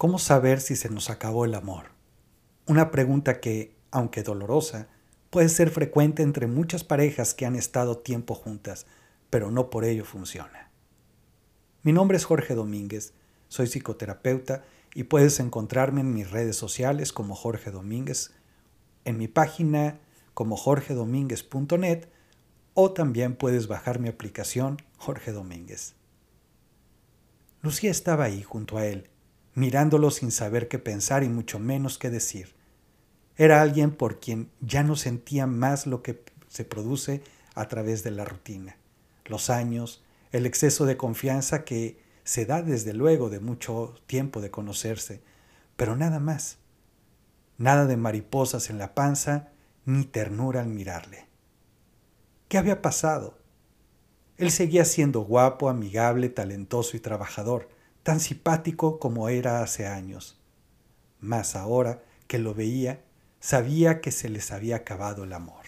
¿Cómo saber si se nos acabó el amor? Una pregunta que, aunque dolorosa, puede ser frecuente entre muchas parejas que han estado tiempo juntas, pero no por ello funciona. Mi nombre es Jorge Domínguez, soy psicoterapeuta y puedes encontrarme en mis redes sociales como Jorge Domínguez, en mi página como jorgedomínguez.net o también puedes bajar mi aplicación Jorge Domínguez. Lucía estaba ahí junto a él, mirándolo sin saber qué pensar y mucho menos qué decir. Era alguien por quien ya no sentía más lo que se produce a través de la rutina, los años, el exceso de confianza que se da desde luego de mucho tiempo de conocerse, pero nada más. Nada de mariposas en la panza, ni ternura al mirarle. ¿Qué había pasado? Él seguía siendo guapo, amigable, talentoso y trabajador, tan simpático como era hace años. Mas ahora que lo veía, sabía que se les había acabado el amor.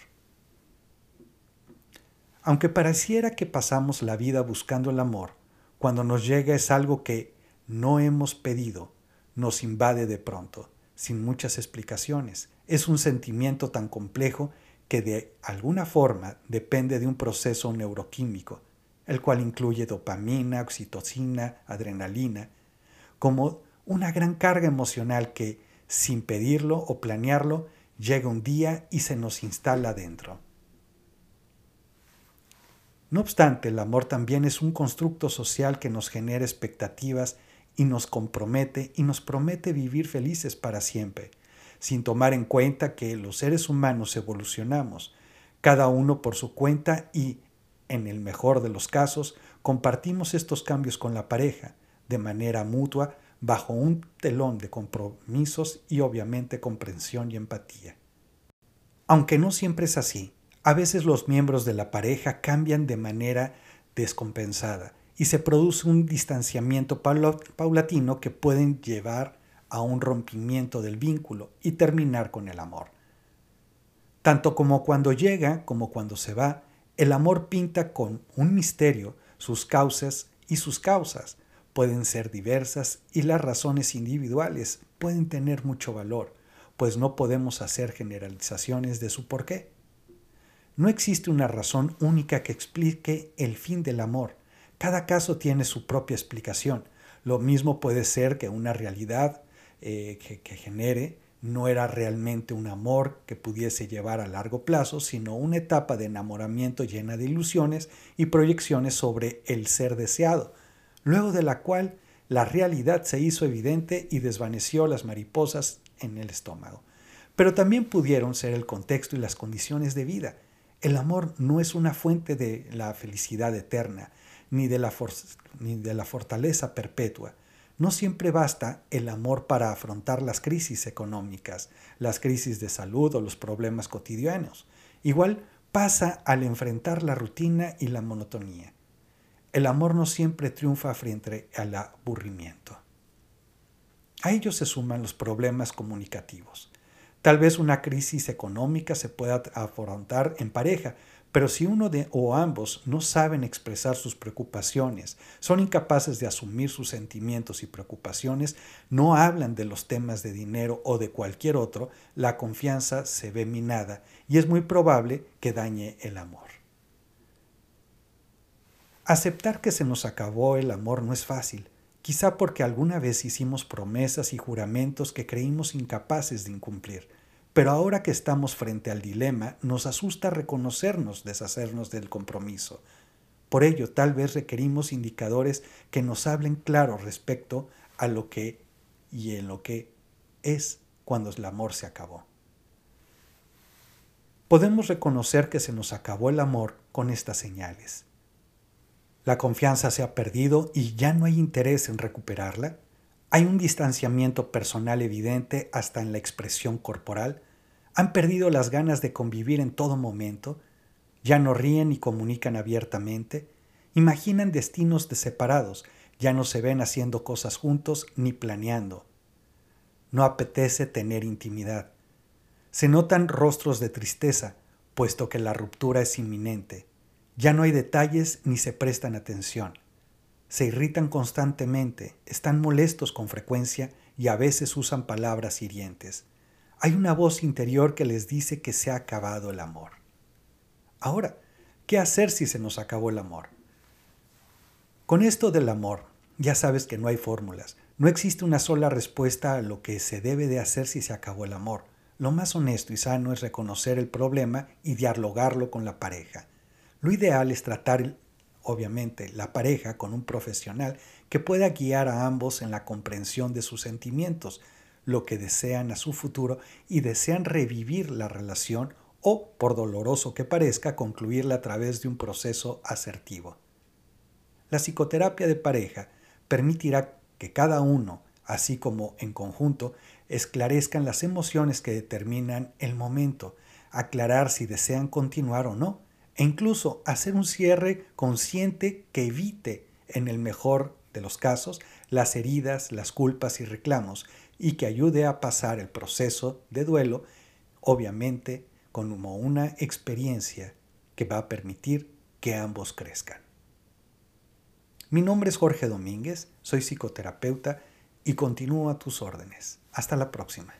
Aunque pareciera que pasamos la vida buscando el amor, cuando nos llega es algo que no hemos pedido, nos invade de pronto, sin muchas explicaciones. Es un sentimiento tan complejo que de alguna forma depende de un proceso neuroquímico el cual incluye dopamina, oxitocina, adrenalina, como una gran carga emocional que, sin pedirlo o planearlo, llega un día y se nos instala dentro. No obstante, el amor también es un constructo social que nos genera expectativas y nos compromete y nos promete vivir felices para siempre, sin tomar en cuenta que los seres humanos evolucionamos, cada uno por su cuenta y en el mejor de los casos, compartimos estos cambios con la pareja de manera mutua bajo un telón de compromisos y obviamente comprensión y empatía. Aunque no siempre es así, a veces los miembros de la pareja cambian de manera descompensada y se produce un distanciamiento paulatino que pueden llevar a un rompimiento del vínculo y terminar con el amor. Tanto como cuando llega como cuando se va, el amor pinta con un misterio sus causas y sus causas. Pueden ser diversas y las razones individuales pueden tener mucho valor, pues no podemos hacer generalizaciones de su porqué. No existe una razón única que explique el fin del amor. Cada caso tiene su propia explicación. Lo mismo puede ser que una realidad eh, que genere no era realmente un amor que pudiese llevar a largo plazo, sino una etapa de enamoramiento llena de ilusiones y proyecciones sobre el ser deseado, luego de la cual la realidad se hizo evidente y desvaneció las mariposas en el estómago. Pero también pudieron ser el contexto y las condiciones de vida. El amor no es una fuente de la felicidad eterna, ni de la, ni de la fortaleza perpetua no siempre basta el amor para afrontar las crisis económicas, las crisis de salud o los problemas cotidianos. Igual pasa al enfrentar la rutina y la monotonía. El amor no siempre triunfa frente al aburrimiento. A ello se suman los problemas comunicativos. Tal vez una crisis económica se pueda afrontar en pareja, pero si uno de o ambos no saben expresar sus preocupaciones, son incapaces de asumir sus sentimientos y preocupaciones, no hablan de los temas de dinero o de cualquier otro, la confianza se ve minada y es muy probable que dañe el amor. Aceptar que se nos acabó el amor no es fácil, quizá porque alguna vez hicimos promesas y juramentos que creímos incapaces de incumplir pero ahora que estamos frente al dilema, nos asusta reconocernos, deshacernos del compromiso. Por ello, tal vez requerimos indicadores que nos hablen claro respecto a lo que y en lo que es cuando el amor se acabó. Podemos reconocer que se nos acabó el amor con estas señales. La confianza se ha perdido y ya no hay interés en recuperarla. Hay un distanciamiento personal evidente hasta en la expresión corporal. Han perdido las ganas de convivir en todo momento. Ya no ríen ni comunican abiertamente. Imaginan destinos de separados. Ya no se ven haciendo cosas juntos ni planeando. No apetece tener intimidad. Se notan rostros de tristeza, puesto que la ruptura es inminente. Ya no hay detalles ni se prestan atención se irritan constantemente, están molestos con frecuencia y a veces usan palabras hirientes. Hay una voz interior que les dice que se ha acabado el amor. Ahora, ¿qué hacer si se nos acabó el amor? Con esto del amor, ya sabes que no hay fórmulas. No existe una sola respuesta a lo que se debe de hacer si se acabó el amor. Lo más honesto y sano es reconocer el problema y dialogarlo con la pareja. Lo ideal es tratar, obviamente, la pareja con un profesional que pueda guiar a ambos en la comprensión de sus sentimientos, lo que desean a su futuro y desean revivir la relación o, por doloroso que parezca, concluirla a través de un proceso asertivo. La psicoterapia de pareja permitirá que cada uno, así como en conjunto, esclarezcan las emociones que determinan el momento, aclarar si desean continuar o no, e incluso hacer un cierre consciente que evite, en el mejor de los casos, las heridas, las culpas y reclamos, y que ayude a pasar el proceso de duelo, obviamente como una experiencia que va a permitir que ambos crezcan. Mi nombre es Jorge Domínguez, soy psicoterapeuta y continúo a tus órdenes. Hasta la próxima.